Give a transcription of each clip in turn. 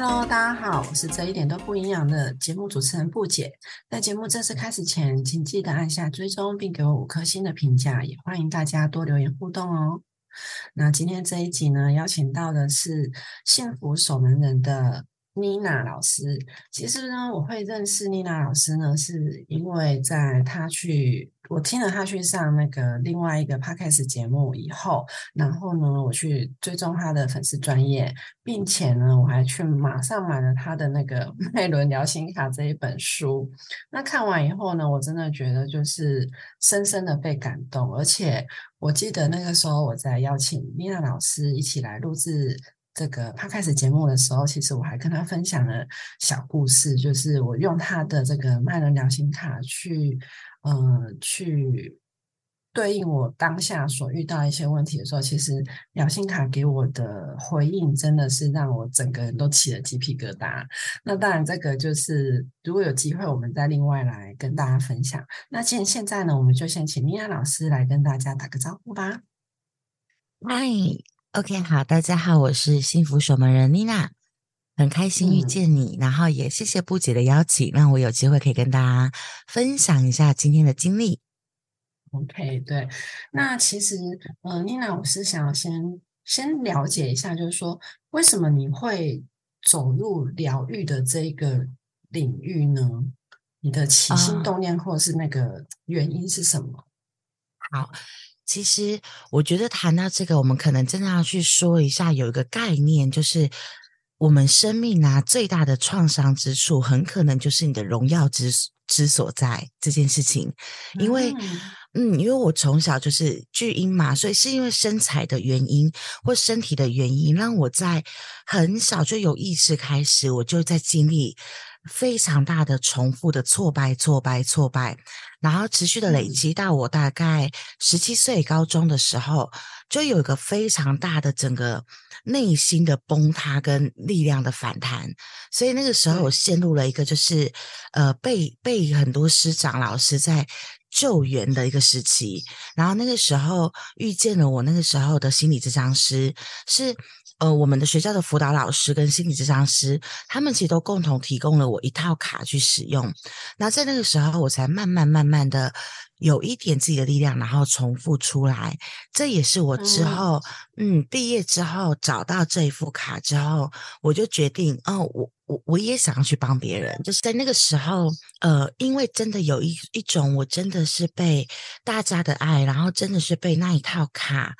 Hello，大家好，我是这一点都不营养的节目主持人布姐。在节目正式开始前，请记得按下追踪，并给我五颗星的评价，也欢迎大家多留言互动哦。那今天这一集呢，邀请到的是幸福守门人的。妮娜老师，其实呢，我会认识妮娜老师呢，是因为在她去，我听了她去上那个另外一个 podcast 节目以后，然后呢，我去追踪她的粉丝专业，并且呢，我还去马上买了她的那个 《脉轮疗心卡》这一本书。那看完以后呢，我真的觉得就是深深的被感动，而且我记得那个时候我在邀请妮娜老师一起来录制。这个他开始节目的时候，其实我还跟他分享了小故事，就是我用他的这个麦伦疗心卡去，呃，去对应我当下所遇到一些问题的时候，其实疗心卡给我的回应真的是让我整个人都起了鸡皮疙瘩。那当然，这个就是如果有机会，我们再另外来跟大家分享。那现现在呢，我们就先请米娅老师来跟大家打个招呼吧。嗨。OK，好，大家好，我是幸福守门人妮娜，很开心遇见你，然后也谢谢布姐的邀请，让我有机会可以跟大家分享一下今天的经历。OK，对，那其实呃，妮娜，我是想先先了解一下，就是说为什么你会走入疗愈的这个领域呢？你的起心动念或者是那个原因是什么？好。其实，我觉得谈到这个，我们可能真的要去说一下，有一个概念，就是我们生命啊最大的创伤之处，很可能就是你的荣耀之之所在这件事情。因为，嗯，因为我从小就是巨婴嘛，所以是因为身材的原因或身体的原因，让我在很小就有意识开始，我就在经历。非常大的重复的挫败，挫败，挫败，然后持续的累积到我大概十七岁高中的时候，就有一个非常大的整个内心的崩塌跟力量的反弹。所以那个时候我陷入了一个就是呃被被很多师长老师在救援的一个时期。然后那个时候遇见了我那个时候的心理治疗师是。呃，我们的学校的辅导老师跟心理咨商师，他们其实都共同提供了我一套卡去使用。那在那个时候，我才慢慢慢慢的有一点自己的力量，然后重复出来。这也是我之后，嗯，毕业之后找到这一副卡之后，我就决定，哦，我我我也想要去帮别人。就是在那个时候，呃，因为真的有一一种，我真的是被大家的爱，然后真的是被那一套卡。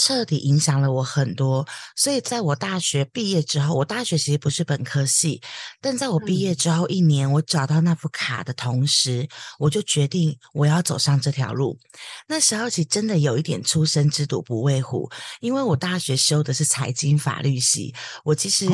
彻底影响了我很多，所以在我大学毕业之后，我大学其实不是本科系，但在我毕业之后一年，我找到那副卡的同时，我就决定我要走上这条路。那时候其实真的有一点初生之犊不畏虎，因为我大学修的是财经法律系，我其实。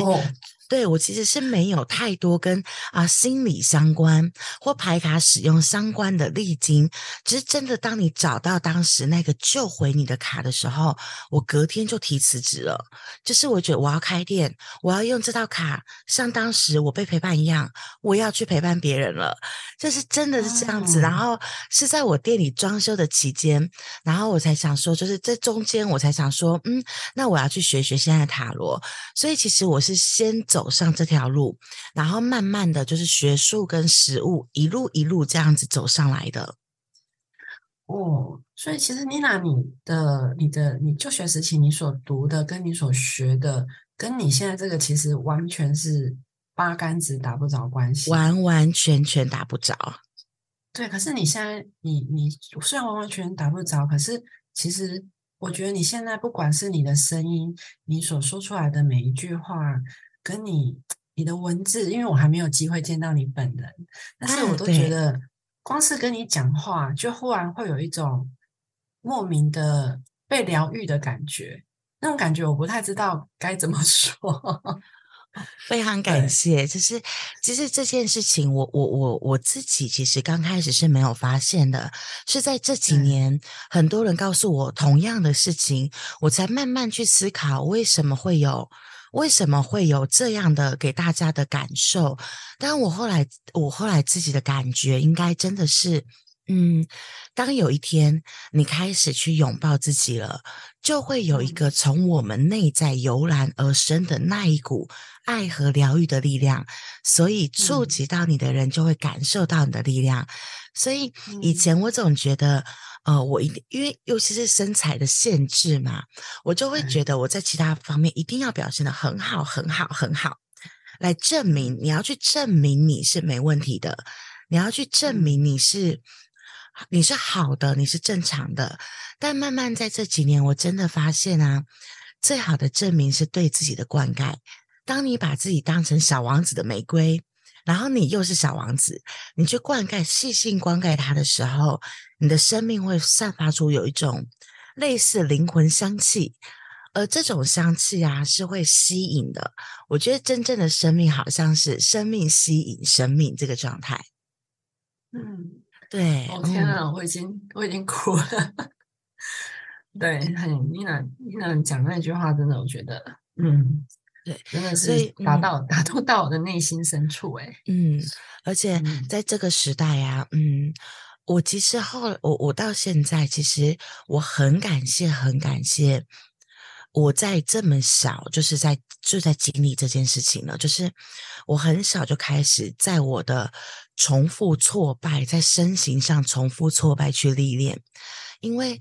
对我其实是没有太多跟啊心理相关或牌卡使用相关的历经，只是真的当你找到当时那个救回你的卡的时候，我隔天就提辞职了。就是我觉得我要开店，我要用这套卡，像当时我被陪伴一样，我要去陪伴别人了。就是真的是这样子。然后是在我店里装修的期间，然后我才想说，就是这中间我才想说，嗯，那我要去学学现在的塔罗。所以其实我是先。走上这条路，然后慢慢的就是学术跟实物一路一路这样子走上来的。哦，所以其实妮娜，你的、你的、你就学时期你所读的，跟你所学的，跟你现在这个其实完全是八竿子打不着关系，完完全全打不着。对，可是你现在，你你虽然完完全打不着，可是其实我觉得你现在不管是你的声音，你所说出来的每一句话。跟你你的文字，因为我还没有机会见到你本人，但是我都觉得，光是跟你讲话，就忽然会有一种莫名的被疗愈的感觉。那种感觉，我不太知道该怎么 说。非常感谢，就是其实这件事情，我我我我自己其实刚开始是没有发现的，是在这几年，很多人告诉我同样的事情，我才慢慢去思考为什么会有。为什么会有这样的给大家的感受？但我后来，我后来自己的感觉，应该真的是嗯，当有一天你开始去拥抱自己了，就会有一个从我们内在油然而生的那一股爱和疗愈的力量，所以触及到你的人就会感受到你的力量。所以以前我总觉得，呃，我一定因为尤其是身材的限制嘛，我就会觉得我在其他方面一定要表现的很好、很好、很好，来证明你要去证明你是没问题的，你要去证明你是。你是好的，你是正常的，但慢慢在这几年，我真的发现啊，最好的证明是对自己的灌溉。当你把自己当成小王子的玫瑰，然后你又是小王子，你去灌溉、细心灌溉它的时候，你的生命会散发出有一种类似灵魂香气，而这种香气啊是会吸引的。我觉得真正的生命好像是生命吸引生命这个状态。嗯。对，哦天啊，我已经我已经哭了。对，很妮娜妮娜讲那句话，真的我觉得，嗯，对，真的是打到打动到我的内心深处，哎，嗯，而且在这个时代啊，嗯，我其实后我我到现在，其实我很感谢，很感谢。我在这么小，就是在就在经历这件事情了。就是我很小就开始在我的重复挫败，在身形上重复挫败去历练。因为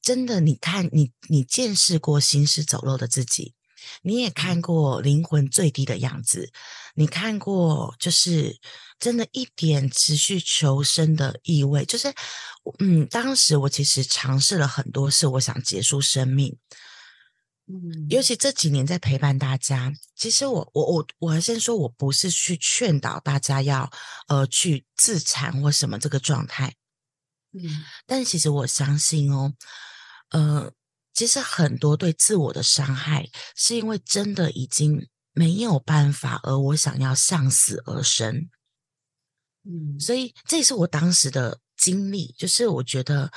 真的，你看你你见识过行尸走肉的自己，你也看过灵魂最低的样子，你看过就是真的一点持续求生的意味。就是嗯，当时我其实尝试了很多事，我想结束生命。嗯，尤其这几年在陪伴大家，其实我我我我先说，我不是去劝导大家要呃去自残或什么这个状态，嗯，但其实我相信哦，呃，其实很多对自我的伤害，是因为真的已经没有办法，而我想要向死而生，嗯，所以这也是我当时的经历，就是我觉得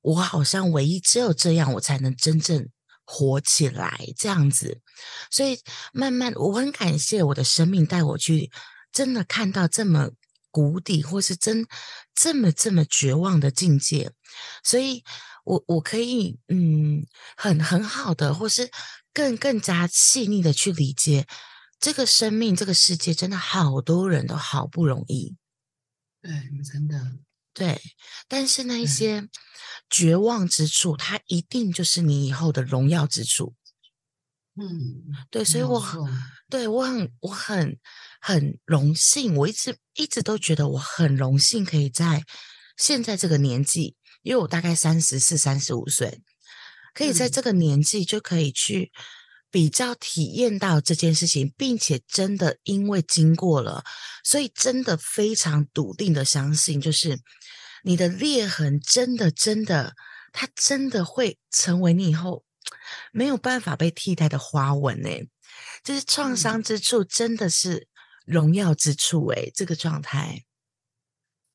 我好像唯一只有这样，我才能真正。活起来这样子，所以慢慢我很感谢我的生命带我去，真的看到这么谷底或是真这么这么绝望的境界，所以我我可以嗯很很好的或是更更加细腻的去理解这个生命这个世界真的好多人都好不容易，对，真的。对，但是那一些绝望之处，它一定就是你以后的荣耀之处。嗯，对，所以我很，对我很，我很很荣幸，我一直一直都觉得我很荣幸，可以在现在这个年纪，因为我大概三十四、三十五岁，可以在这个年纪就可以去。比较体验到这件事情，并且真的因为经过了，所以真的非常笃定的相信，就是你的裂痕真的真的，它真的会成为你以后没有办法被替代的花纹呢。就是创伤之处真的是荣耀之处诶，这个状态。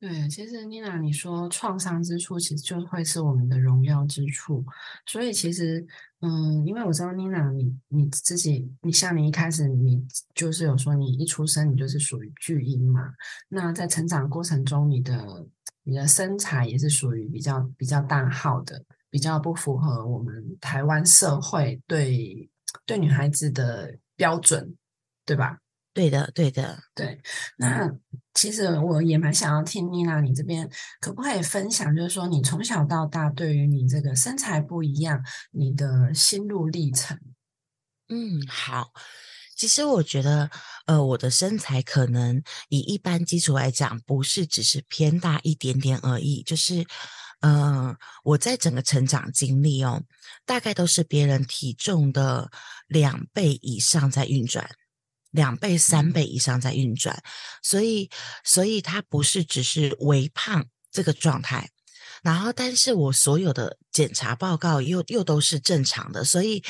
对，其实妮娜，你说创伤之处，其实就会是我们的荣耀之处。所以其实。嗯，因为我知道妮娜，你你自己，你像你一开始，你就是有说，你一出生你就是属于巨婴嘛。那在成长过程中，你的你的身材也是属于比较比较大号的，比较不符合我们台湾社会对对女孩子的标准，对吧？对的，对的，对。那其实我也蛮想要听妮娜，你这边可不可以分享，就是说你从小到大对于你这个身材不一样，你的心路历程？嗯，好。其实我觉得，呃，我的身材可能以一般基础来讲，不是只是偏大一点点而已。就是，呃，我在整个成长经历哦，大概都是别人体重的两倍以上在运转。两倍、三倍以上在运转，所以，所以它不是只是微胖这个状态，然后，但是我所有的检查报告又又都是正常的，所以，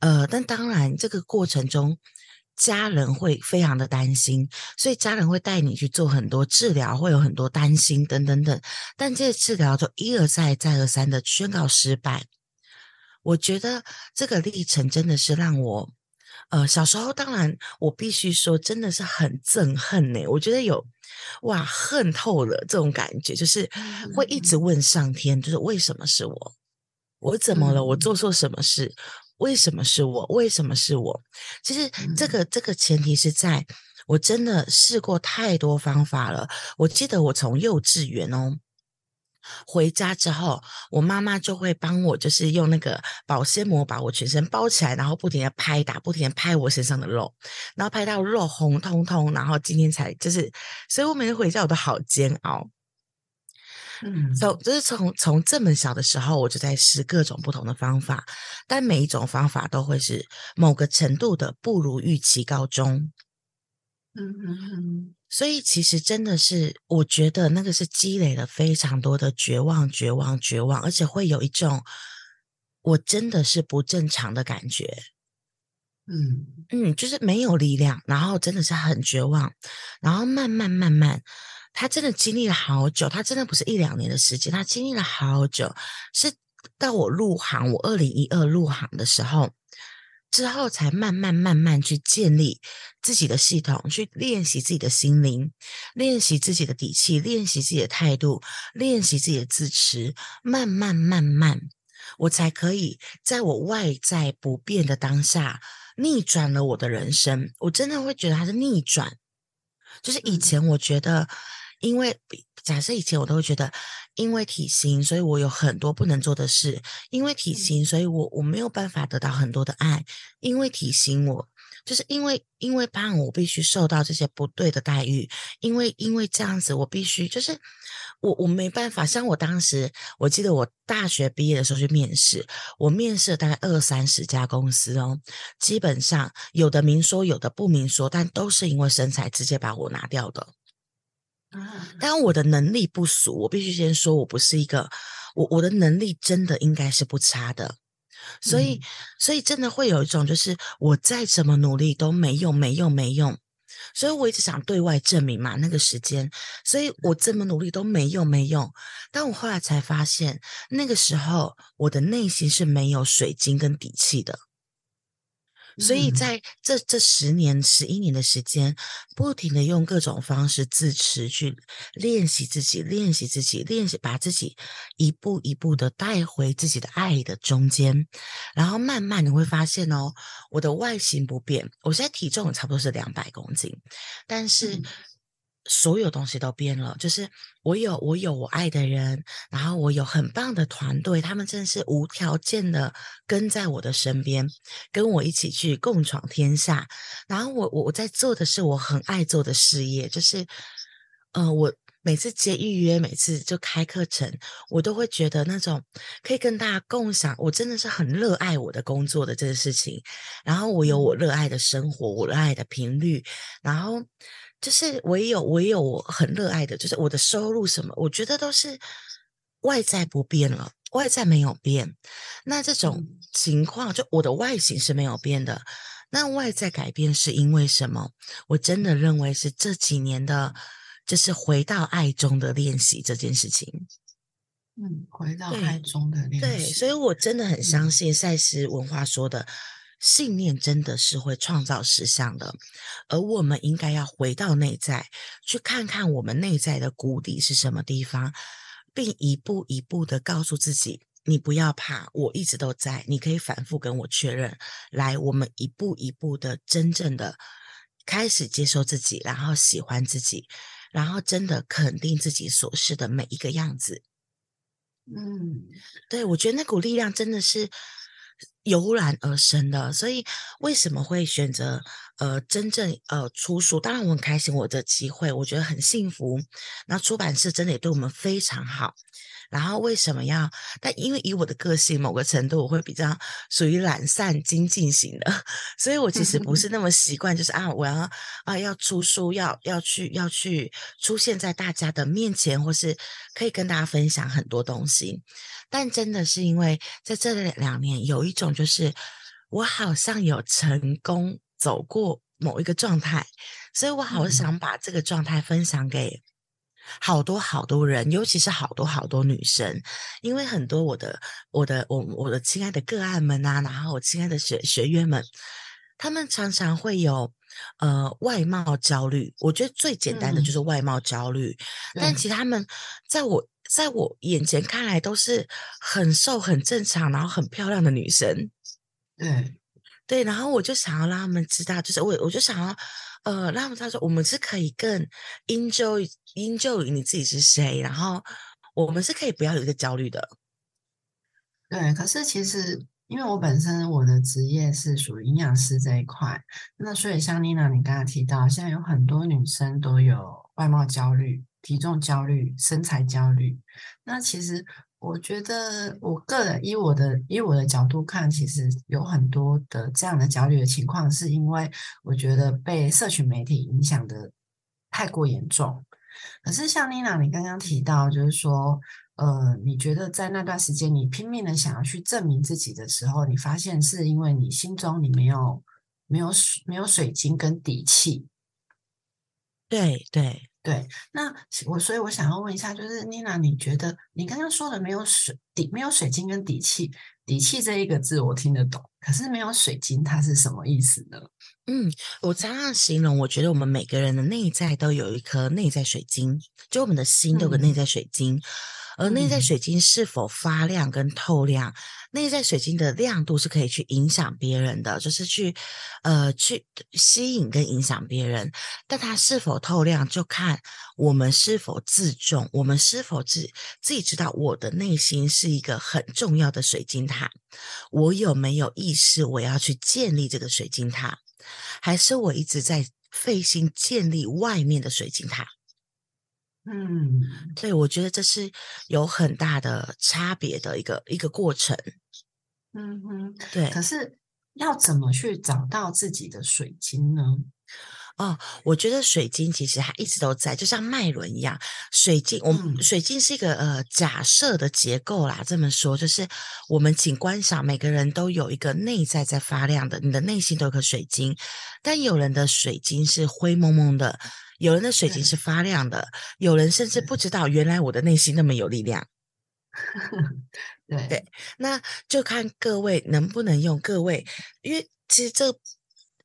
呃，但当然这个过程中，家人会非常的担心，所以家人会带你去做很多治疗，会有很多担心等等等，但这些治疗都一而再、再而三的宣告失败。我觉得这个历程真的是让我。呃，小时候当然我必须说，真的是很憎恨呢。我觉得有哇，恨透了这种感觉，就是会一直问上天，就是为什么是我？我怎么了？我做错什么事？为什么是我？为什么是我？其实这个这个前提是在我真的试过太多方法了。我记得我从幼稚园哦。回家之后，我妈妈就会帮我，就是用那个保鲜膜把我全身包起来，然后不停的拍打，不停的拍我身上的肉，然后拍到肉红彤彤，然后今天才就是，所以我每天回家我都好煎熬。嗯，从就是从从这么小的时候，我就在试各种不同的方法，但每一种方法都会是某个程度的不如预期告终。嗯嗯嗯。所以其实真的是，我觉得那个是积累了非常多的绝望、绝望、绝望，而且会有一种我真的是不正常的感觉。嗯嗯，就是没有力量，然后真的是很绝望，然后慢慢慢慢，他真的经历了好久，他真的不是一两年的时间，他经历了好久，是到我入行，我二零一二入行的时候。之后才慢慢慢慢去建立自己的系统，去练习自己的心灵，练习自己的底气，练习自己的态度，练习自己的自持。慢慢慢慢，我才可以在我外在不变的当下逆转了我的人生。我真的会觉得它是逆转，就是以前我觉得。因为假设以前我都会觉得，因为体型，所以我有很多不能做的事；因为体型，所以我我没有办法得到很多的爱；因为体型，我就是因为因为胖，我必须受到这些不对的待遇；因为因为这样子，我必须就是我我没办法。像我当时，我记得我大学毕业的时候去面试，我面试了大概二三十家公司哦，基本上有的明说，有的不明说，但都是因为身材直接把我拿掉的。但我的能力不俗，我必须先说，我不是一个我我的能力真的应该是不差的，所以所以真的会有一种就是我再怎么努力都没用没用没用，所以我一直想对外证明嘛那个时间，所以我这么努力都没用没用，但我后来才发现那个时候我的内心是没有水晶跟底气的。所以在这这十年、十一年的时间，不停的用各种方式自持去练习自己，练习自己，练习把自己一步一步的带回自己的爱的中间，然后慢慢你会发现哦，我的外形不变，我现在体重差不多是两百公斤，但是。所有东西都变了，就是我有我有我爱的人，然后我有很棒的团队，他们真的是无条件的跟在我的身边，跟我一起去共闯天下。然后我我我在做的是我很爱做的事业，就是，呃，我每次接预约，每次就开课程，我都会觉得那种可以跟大家共享，我真的是很热爱我的工作的这个事情。然后我有我热爱的生活，我热爱的频率，然后。就是我也有，我也有我很热爱的，就是我的收入什么，我觉得都是外在不变了，外在没有变。那这种情况，就我的外形是没有变的，那外在改变是因为什么？我真的认为是这几年的，就是回到爱中的练习这件事情。嗯，回到爱中的练习。对，所以我真的很相信赛斯文化说的。信念真的是会创造实相的，而我们应该要回到内在，去看看我们内在的谷底是什么地方，并一步一步的告诉自己：你不要怕，我一直都在。你可以反复跟我确认。来，我们一步一步的真正的开始接受自己，然后喜欢自己，然后真的肯定自己所是的每一个样子。嗯，对，我觉得那股力量真的是。油然而生的，所以为什么会选择呃真正呃出书？当然我很开心，我的机会我觉得很幸福。那出版社真的也对我们非常好。然后为什么要？但因为以我的个性，某个程度我会比较属于懒散精进型的，所以我其实不是 那么习惯，就是啊我要啊要出书，要要去要去出现在大家的面前，或是可以跟大家分享很多东西。但真的是因为在这两年，有一种就是我好像有成功走过某一个状态，所以我好想把这个状态分享给好多好多人，尤其是好多好多女生，因为很多我的我的我我的亲爱的个案们啊，然后我亲爱的学学员们，他们常常会有呃外貌焦虑。我觉得最简单的就是外貌焦虑，但其实他们在我在我眼前看来都是很瘦、很正常，然后很漂亮的女生。对对，然后我就想要让他们知道，就是我我就想要呃那么他说，我们是可以更 enjoy enjoy 你自己是谁，然后我们是可以不要有一个焦虑的。对，可是其实。因为我本身我的职业是属于营养师这一块，那所以像妮娜你刚才提到，现在有很多女生都有外貌焦虑、体重焦虑、身材焦虑。那其实我觉得，我个人以我的以我的角度看，其实有很多的这样的焦虑的情况，是因为我觉得被社群媒体影响的太过严重。可是像妮娜你刚刚提到，就是说。呃，你觉得在那段时间，你拼命的想要去证明自己的时候，你发现是因为你心中你没有没有没有水晶跟底气。对对对，那我所以我想要问一下，就是妮娜，你觉得你刚刚说的没有水底没有水晶跟底气，底气这一个字我听得懂，可是没有水晶它是什么意思呢？嗯，我这样形容，我觉得我们每个人的内在都有一颗内在水晶，就我们的心都有个内在水晶。而内在水晶是否发亮跟透亮，内在水晶的亮度是可以去影响别人的，就是去呃去吸引跟影响别人。但它是否透亮，就看我们是否自重，我们是否自自己知道我的内心是一个很重要的水晶塔，我有没有意识我要去建立这个水晶塔，还是我一直在费心建立外面的水晶塔？嗯，对，我觉得这是有很大的差别的一个一个过程。嗯哼，对。可是要怎么去找到自己的水晶呢？哦，我觉得水晶其实它一直都在，就像脉轮一样。水晶，我们水晶是一个呃假设的结构啦。这么说，就是我们请观赏，每个人都有一个内在在发亮的，你的内心都有颗水晶，但有人的水晶是灰蒙蒙的。有人的水晶是发亮的，有人甚至不知道原来我的内心那么有力量。对对，那就看各位能不能用各位，因为其实这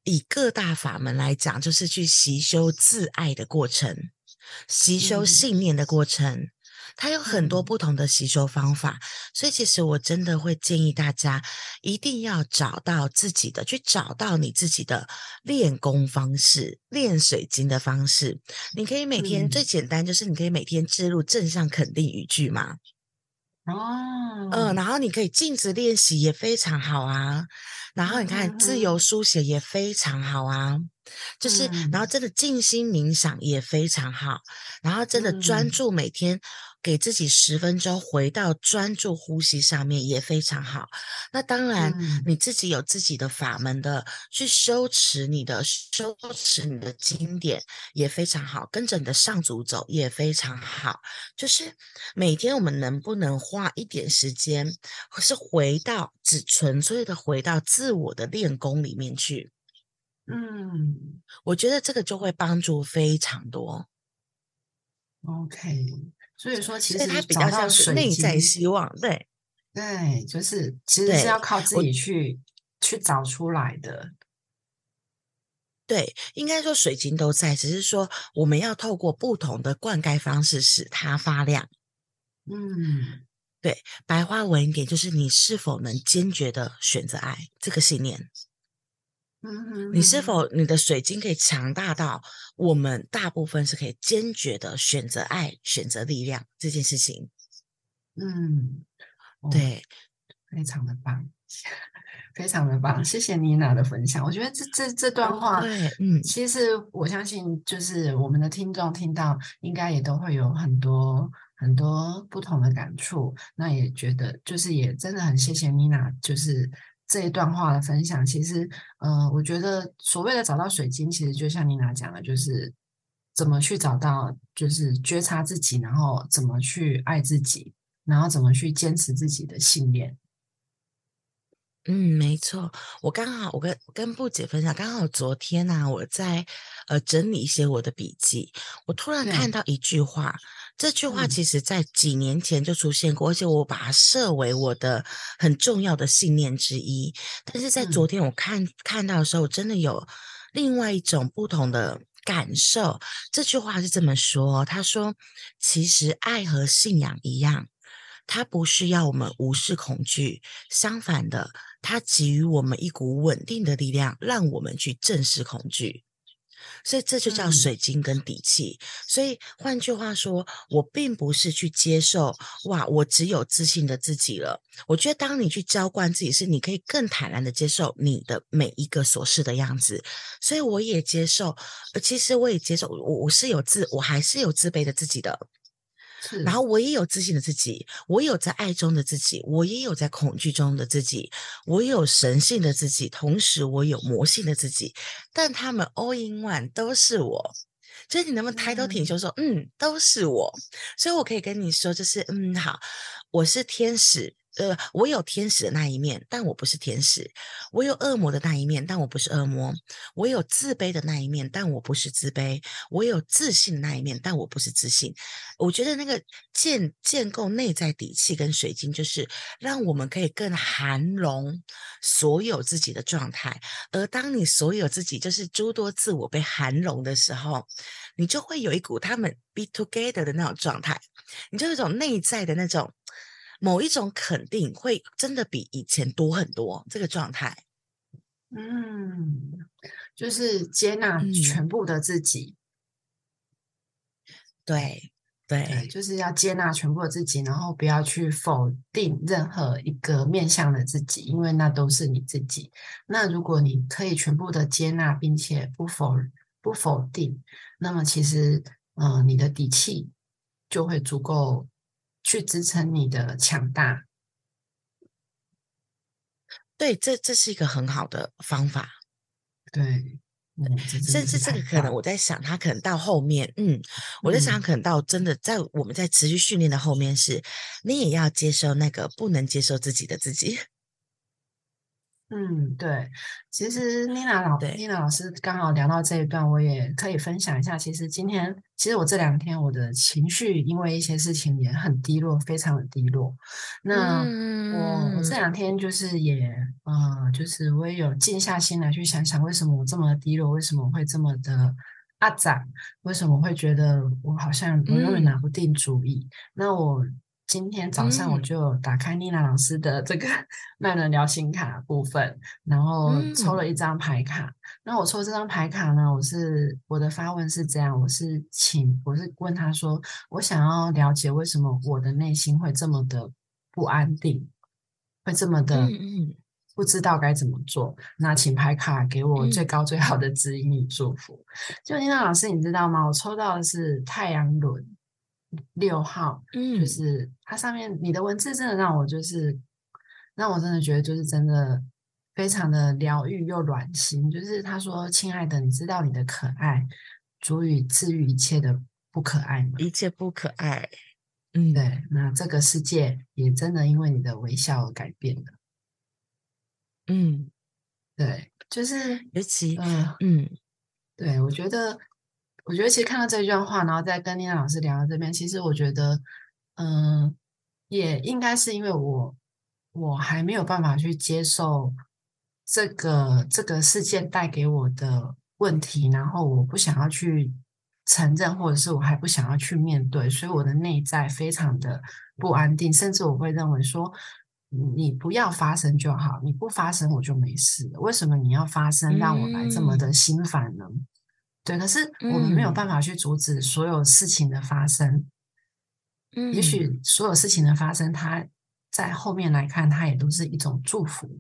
以各大法门来讲，就是去习修自爱的过程，习修信念的过程。它有很多不同的吸收方法，所以其实我真的会建议大家一定要找到自己的，去找到你自己的练功方式、练水晶的方式。你可以每天最简单就是你可以每天置入正向肯定语句嘛。哦，嗯，然后你可以镜子练习也非常好啊。然后你看自由书写也非常好啊。就是，然后真的静心冥想也非常好，然后真的专注每天。给自己十分钟，回到专注呼吸上面也非常好。那当然，你自己有自己的法门的，去修持你的修持你的经典也非常好，跟着你的上主走也非常好。就是每天我们能不能花一点时间，是回到只纯粹的回到自我的练功里面去？嗯，我觉得这个就会帮助非常多。OK。所以说，其实它比较像是内在希望，对，对，就是其实是要靠自己去去找出来的。对，应该说水晶都在，只是说我们要透过不同的灌溉方式使它发亮。嗯，对，白话文一点就是你是否能坚决的选择爱这个信念。嗯，你是否你的水晶可以强大到我们大部分是可以坚决的选择爱、选择力量这件事情？嗯，对，非常的棒，非常的棒，谢谢妮娜的分享。我觉得这这这段话，嗯，其实我相信，就是我们的听众听到，应该也都会有很多很多不同的感触。那也觉得，就是也真的很谢谢妮娜，就是。这一段话的分享，其实，呃，我觉得所谓的找到水晶，其实就像妮娜讲的，就是怎么去找到，就是觉察自己，然后怎么去爱自己，然后怎么去坚持自己的信念。嗯，没错。我刚好，我跟跟布姐分享，刚好昨天呢，我在呃整理一些我的笔记，我突然看到一句话，这句话其实在几年前就出现过，而且我把它设为我的很重要的信念之一。但是在昨天我看看到的时候，真的有另外一种不同的感受。这句话是这么说：他说，其实爱和信仰一样，它不是要我们无视恐惧，相反的，它给予我们一股稳定的力量，让我们去正视恐惧。所以这就叫水晶跟底气。所以换句话说，我并不是去接受哇，我只有自信的自己了。我觉得当你去浇灌自己，是你可以更坦然的接受你的每一个琐事的样子。所以我也接受，其实我也接受，我我是有自，我还是有自卑的自己的。然后我也有自信的自己，我有在爱中的自己，我也有在恐惧中的自己，我有神性的自己，同时我有魔性的自己，但他们 all in one 都是我。所以你能不能抬头挺胸说，嗯，都是我？所以我可以跟你说，就是嗯，好，我是天使。呃，我有天使的那一面，但我不是天使；我有恶魔的那一面，但我不是恶魔；我有自卑的那一面，但我不是自卑；我有自信的那一面，但我不是自信。我觉得那个建建构内在底气跟水晶，就是让我们可以更含容所有自己的状态。而当你所有自己就是诸多自我被含容的时候，你就会有一股他们 be together 的那种状态，你就有一种内在的那种。某一种肯定会真的比以前多很多，这个状态，嗯，就是接纳全部的自己，对对，就是要接纳全部的自己，然后不要去否定任何一个面向的自己，因为那都是你自己。那如果你可以全部的接纳，并且不否不否定，那么其实，嗯，你的底气就会足够。去支撑你的强大，对，这这是一个很好的方法。对，甚至这个可能我在想，他可能到后面，嗯，我在想，可能到真的在我们在持续训练的后面，是你也要接受那个不能接受自己的自己。嗯，对，其实妮娜老妮娜老师刚好聊到这一段，我也可以分享一下。其实今天，其实我这两天我的情绪因为一些事情也很低落，非常的低落。那我我这两天就是也呃，就是我也有静下心来去想想，为什么我这么低落，为什么会这么的阿展，为什么会觉得我好像我永远拿不定主意？那我。今天早上我就打开妮娜老师的这个 麦伦聊心卡部分，然后抽了一张牌卡。那我抽这张牌卡呢，我是我的发问是这样，我是请我是问他说，我想要了解为什么我的内心会这么的不安定，会这么的不知道该怎么做。那请牌卡给我最高最好的指引与祝福。就妮娜老师，你知道吗？我抽到的是太阳轮。六号，嗯，就是它上面你的文字真的让我就是让我真的觉得就是真的非常的疗愈又暖心。就是他说：“亲爱的，你知道你的可爱足以治愈一切的不可爱吗？一切不可爱。”嗯，对。那这个世界也真的因为你的微笑而改变了。嗯，对，就是尤其，嗯嗯，对我觉得。我觉得其实看到这一段话，然后再跟丽娜老师聊到这边，其实我觉得，嗯，也应该是因为我我还没有办法去接受这个这个事件带给我的问题，然后我不想要去承认，或者是我还不想要去面对，所以我的内在非常的不安定，甚至我会认为说，你不要发生就好，你不发生我就没事，为什么你要发生，让我来这么的心烦呢？对，可是我们没有办法去阻止所有事情的发生。嗯，也许所有事情的发生，它在后面来看，它也都是一种祝福。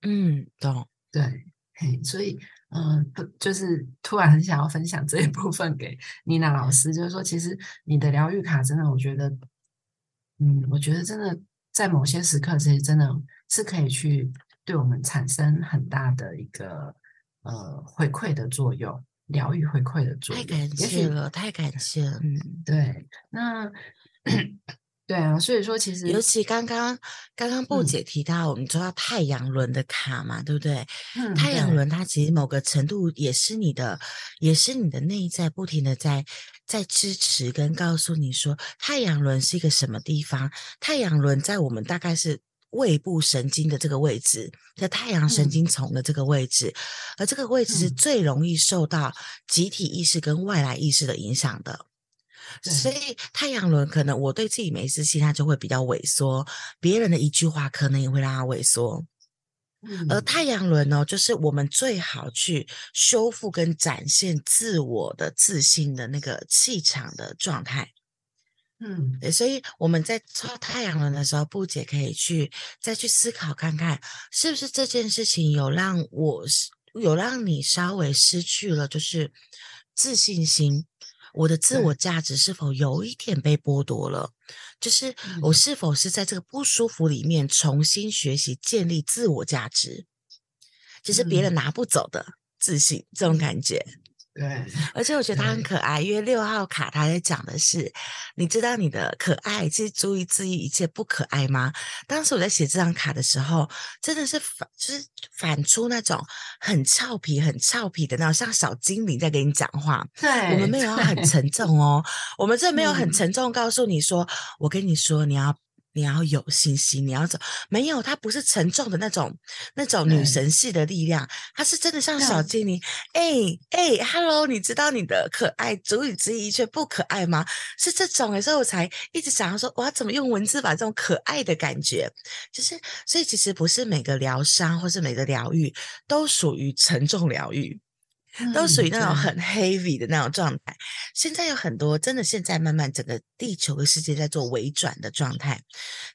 嗯，懂。对，嘿，所以，嗯，不，就是突然很想要分享这一部分给妮娜老师，就是说，其实你的疗愈卡真的，我觉得，嗯，我觉得真的在某些时刻，其实真的是可以去对我们产生很大的一个。呃，回馈的作用，疗愈回馈的作用，太感谢了，太感谢了。嗯，对。那 对啊，所以说其实尤其刚刚刚刚布姐提到，我们抽到太阳轮的卡嘛，对不对？嗯太阳轮它其实某个程度也是你的，也是你的内在不停的在在支持跟告诉你说，太阳轮是一个什么地方？太阳轮在我们大概是。胃部神经的这个位置，在太阳神嗯经丛的这个位置，而这个位置是嗯最容易受到集体意识跟外来意识的影响的。所以太阳轮可能我对自己没自信，它就会比较萎缩，别人的一句话可能也会让它萎缩。而嗯太阳轮呢，就是我们最好去修复跟展现自我的自信的那个气场的状态。嗯。对，所以我们在抽太阳轮的时候，布姐可以去再去思考看看，是不是这件事情有让我有让你稍微失去了就是自信心，我的自我价值是否有一点被剥夺了？就是我。嗯是否是在这个不舒服里面重新学习建立自我价值，就是别人嗯。拿不走的自信这种感觉。对而且我觉得他很可爱，因为六号卡它在讲的是，你知道你的可爱其实足以治愈一切不可爱吗？当时我在写这张卡的时候，真的是反，就是反出那种很俏皮、很俏皮的那种，像小精灵在跟你讲话。对，我们没有很沉重哦，我们这没有很嗯沉重，告诉你说，我跟你说，你要你要有信心，你要走，没有，它不是沉重的那种那种女神系的力量，它是真的像小对精灵，哎哎，Hello，你知道你的可爱足以之一却不可爱吗？是这种诶，所以我才一直想要说，我要怎么用文字把这种可爱的感觉，就是，所以其实不是每个疗伤或是每个疗愈都属于沉重疗愈。都属于那种嗯很 heavy 的那种状态。现在有很多真的，现在慢慢整个地球的世界在做微转的状态，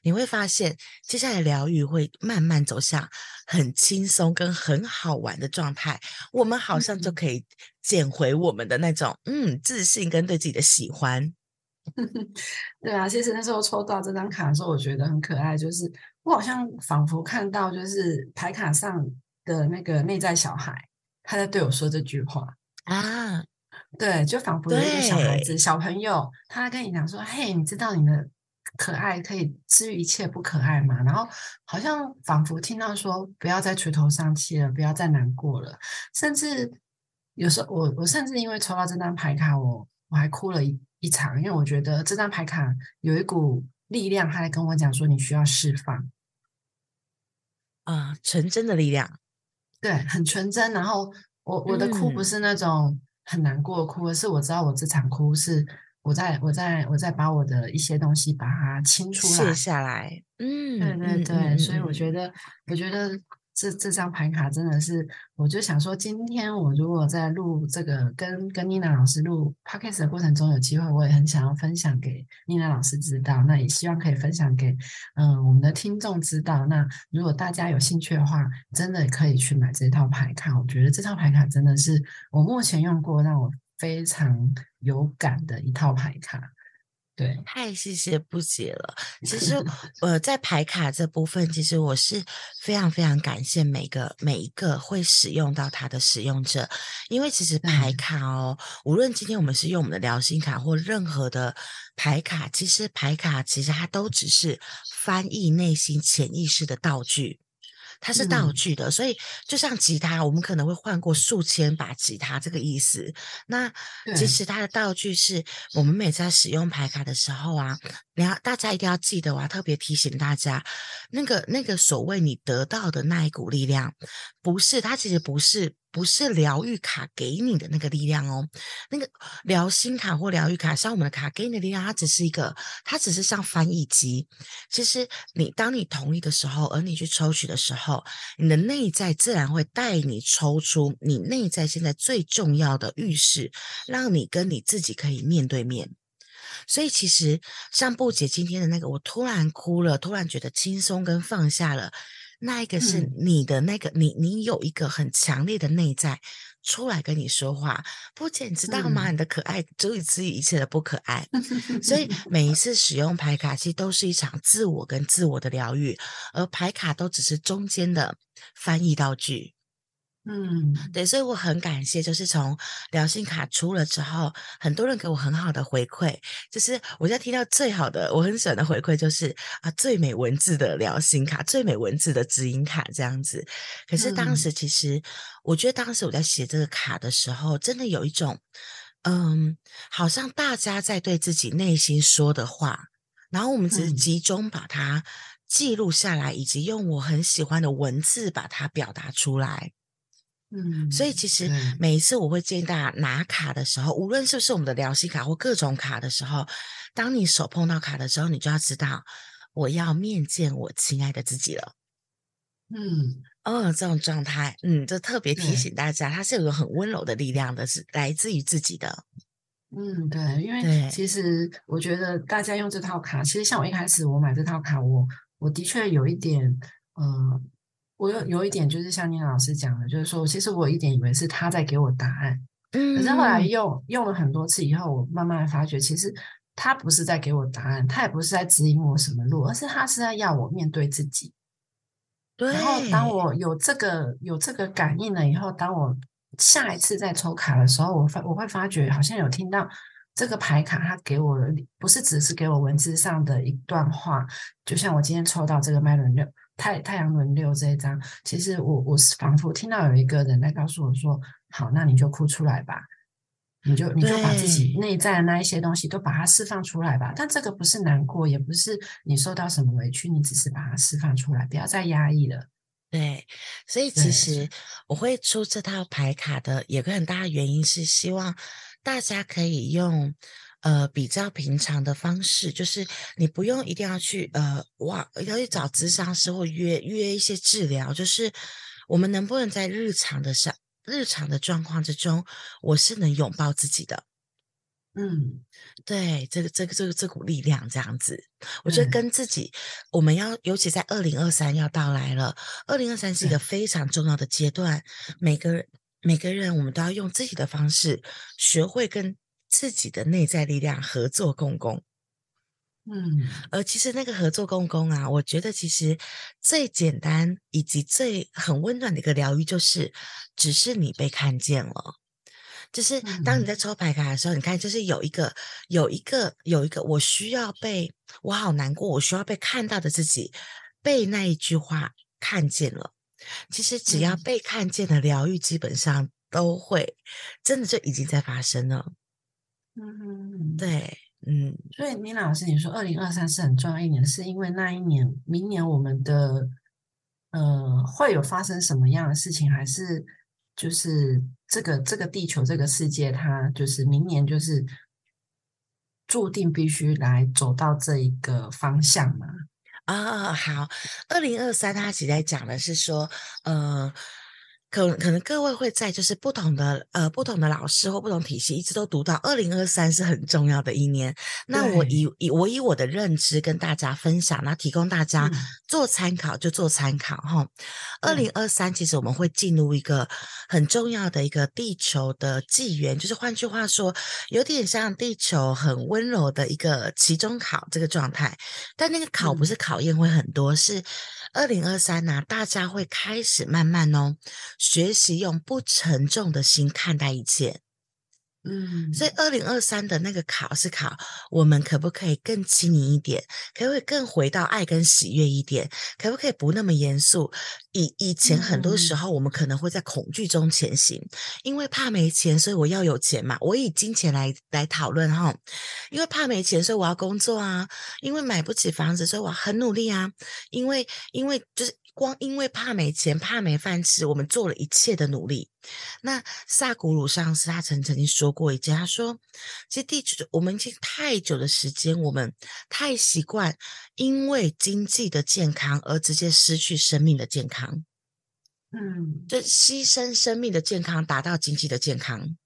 你会发现接下来疗愈会慢慢走向很轻松跟很好玩的状态。我们好像就嗯可以捡回我们的那种嗯自信跟对自己的喜欢。对啊，其实那时候抽到这张卡的时候，我觉得很可爱，就是我好像仿佛看到，就是牌卡上的那个内在小孩，他在对我说这句话。啊，对，就仿佛有一个小孩子、小朋友，他跟你讲说：“嘿，你知道你的可爱可以治愈一切不可爱吗？”然后好像仿佛听到说：“不要再垂头丧气了，不要再难过了。”甚至有时候我我甚至因为抽到这张牌卡，我我还哭了一一场，因为我觉得这张牌卡有一股力量，他在跟我讲说你需要释放，啊，纯真的力量，对，很纯真。然后我我的哭不嗯是那种很难过的哭，而是我知道我这场哭是我在我在我在把我的一些东西把它清出来卸。下来，嗯，对对嗯对，嗯所以我嗯觉得，我觉得这这张牌卡真的是，我就想说，今天我如果在录这个跟跟妮娜老师录 podcast 的过程中，有机会，我也很想要分享给妮娜老师知道，那也希望可以分享给嗯我们的听众知道。那如果大家有兴趣的话，真的可以去买这套牌卡，我觉得这套牌卡真的是我目前用过让我非常有感的一套牌卡。对，太谢谢不解了。其实，呃，在排卡这部分，其实我是非常非常感谢每个每一个会使用到它的使用者，因为其实排卡哦，无论今天我们是用我们的疗心卡或任何的排卡，其实排卡其实它都只是翻译内心潜意识的道具。它是道嗯具的，所以就像吉他，我们可能会换过数千把吉他这个意思。那其实它的道具是我们每次在使用牌卡的时候啊，你要大家一定要记得，我要特别提醒大家，那个那个所谓你得到的那一股力量，不是它其实不是不是疗愈卡给你的那个力量哦，那个疗心卡或疗愈卡，像我们的卡给你的力量，它只是一个，它只是像翻译机。其实你当你同意的时候，而你去抽取的时候，你的内在自然会带你抽出你内在现在最重要的预示，让你跟你自己可以面对面。所以其实像布姐今天的那个，我突然哭了，突然觉得轻松跟放下了。那一个是嗯你的那个，你你有一个很强烈的内在出来跟你说话，布姐你知道吗？嗯你的可爱足以治愈一切的不可爱。所以 每一次使用牌卡，其实都是一场自我跟自我的疗愈，而牌卡都只是中间的翻译道具。嗯，对，所以我很感谢，就是从聊心卡出了之后，很多人给我很好的回馈，就是我在听到最好的，我很喜欢的回馈就是啊，最美文字的聊心卡，最美文字的指引卡这样子。可是当时其实，我觉得当时我在写这个卡的时候，真的有一种，嗯，好像大家在对自己内心说的话，然后我们只是集中把它记录下来，以及用我很喜欢的文字把它表达出来。嗯，所以其实每一次我会建议大家拿卡的时候，无论是不是我们的疗心卡或各种卡的时候，当你手碰到卡的时候，你就要知道我要面见我亲爱的自己了。嗯，哦，这种状态，嗯，就特别提醒大家，它是有个很温柔的力量的，是来自于自己的。嗯，对，因为其实我觉得大家用这套卡，其实像我一开始我买这套卡，我我的确有一点，呃。我有有一点就是像您老师讲的，就是说，其实我一点以为是他在给我答案，嗯，可是后来用用了很多次以后，我慢慢发觉，其实他不是在给我答案，他也不是在指引我什么路，而是他是在要我面对自己。对。然后当我有这个有这个感应了以后，当我下一次再抽卡的时候，我发我会发觉好像有听到这个牌卡，他给我的不是只是给我文字上的一段话，就像我今天抽到这个麦伦六。太太阳轮流这一张，其实我我是仿佛听到有一个人在告诉我说：“好，那你就哭出来吧，你就你就把自己内在的那一些东西都把它释放出来吧。”但这个不是难过，也不是你受到什么委屈，你只是把它释放出来，不要再压抑了。对，所以其实我会出这套牌卡的，有个很大的原因是希望大家可以用。呃，比较平常的方式，就是你不用一定要去呃，哇，要去找咨商师或约约一些治疗，就是我们能不能在日常的上日常的状况之中，我是能拥抱自己的。嗯，对，这个这个这个这股力量这样子，我觉得跟自己，我们要尤其在二零二三要到来了，二零二三是一个非常重要的阶段，每个人每个人我们都要用自己的方式学会跟。自己的内在力量合作共工，嗯，而其实那个合作共工啊，我觉得其实最简单以及最很温暖的一个疗愈，就是只是你被看见了。就是当你在抽牌卡的时候，你看，就是有一个有一个有一个我需要被我好难过，我需要被看到的自己，被那一句话看见了。其实只要被看见的疗愈，基本上都会真的就已经在发生了。嗯，对，嗯，所以倪老师，你说二零二三是很重要一年，是因为那一年、明年我们的呃会有发生什么样的事情，还是就是这个这个地球这个世界，它就是明年就是注定必须来走到这一个方向嘛？啊，好，二零二三它其实在讲的是说，呃。可可能各位会在就是不同的呃不同的老师或不同体系一直都读到二零二三是很重要的一年。那我以以我以我的认知跟大家分享，那提供大家做参考就做参考哈。二零二三其实我们会进入一个很重要的一个地球的纪元，就是换句话说，有点像地球很温柔的一个期中考这个状态。但那个考不是考验会很多，是二零二三呢，大家会开始慢慢哦。学习用不沉重的心看待一切，嗯，所以二零二三的那个考是考我们可不可以更轻盈一点，可不可以更回到爱跟喜悦一点，可不可以不那么严肃？以以前很多时候我们可能会在恐惧中前行，因为怕没钱，所以我要有钱嘛。我以金钱来来讨论哈，因为怕没钱，所以我要工作啊。因为买不起房子，所以我很努力啊。因为因为就是。光因为怕没钱、怕没饭吃，我们做了一切的努力。那萨古鲁上师他曾曾经说过一句，他说：“其实地球，我们已经太久的时间，我们太习惯因为经济的健康而直接失去生命的健康。嗯，就牺牲生命的健康，达到经济的健康。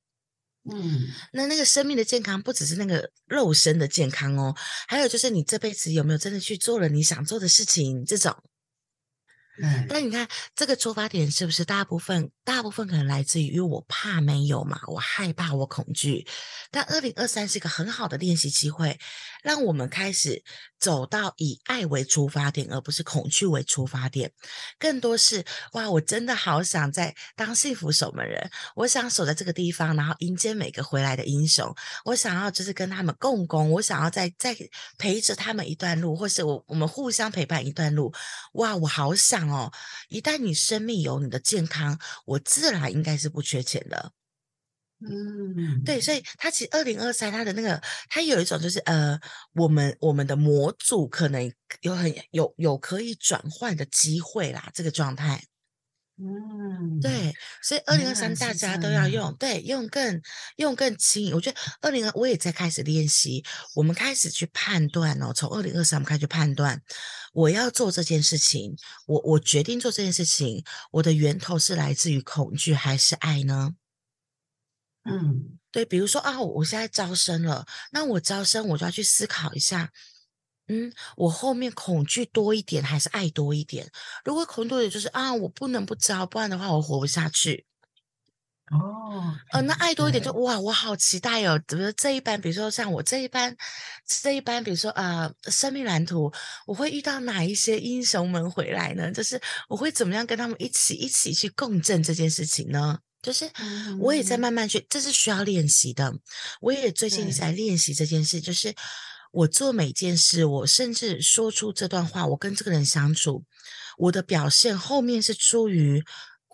嗯，那那个生命的健康，不只是那个肉身的健康哦，还有就是你这辈子有没有真的去做了你想做的事情，这种。”嗯，但你看这个出发点是不是大部分大部分可能来自于因为我怕没有嘛，我害怕我恐惧。但二零二三是一个很好的练习机会，让我们开始走到以爱为出发点，而不是恐惧为出发点。更多是哇，我真的好想在当幸福守门人，我想守在这个地方，然后迎接每个回来的英雄。我想要就是跟他们共工，我想要再再陪着他们一段路，或是我我们互相陪伴一段路。哇，我好想哦！一旦你生命有你的健康，我自然应该是不缺钱的。嗯，对，所以他其实二零二三他的那个，他有一种就是呃，我们我们的模组可能有很有有可以转换的机会啦，这个状态。嗯，对，所以二零二三大家都要用，对，用更用更轻盈。我觉得二零二我也在开始练习，我们开始去判断哦，从二零二三我们开始去判断，我要做这件事情，我我决定做这件事情，我的源头是来自于恐惧还是爱呢？嗯对，比如说啊，我现在招生了，那我招生我就要去思考一下，嗯，我后面恐惧多一点还是爱多一点？如果恐惧多一点，就是啊，我不能不招，不然的话我活不下去。哦，呃，那爱多一点就哇，我好期待哦！比如说这一班，比如说像我这一班，这一班，比如说呃，生命蓝图，我会遇到哪一些英雄们回来呢？就是我会怎么样跟他们一起一起去共振这件事情呢？就是我也在嗯慢慢去，这是需要练习的。我也最近在练习这件事，就是我做每件事，我甚至说出这段话，我跟这个人相处，我的表现后面是出于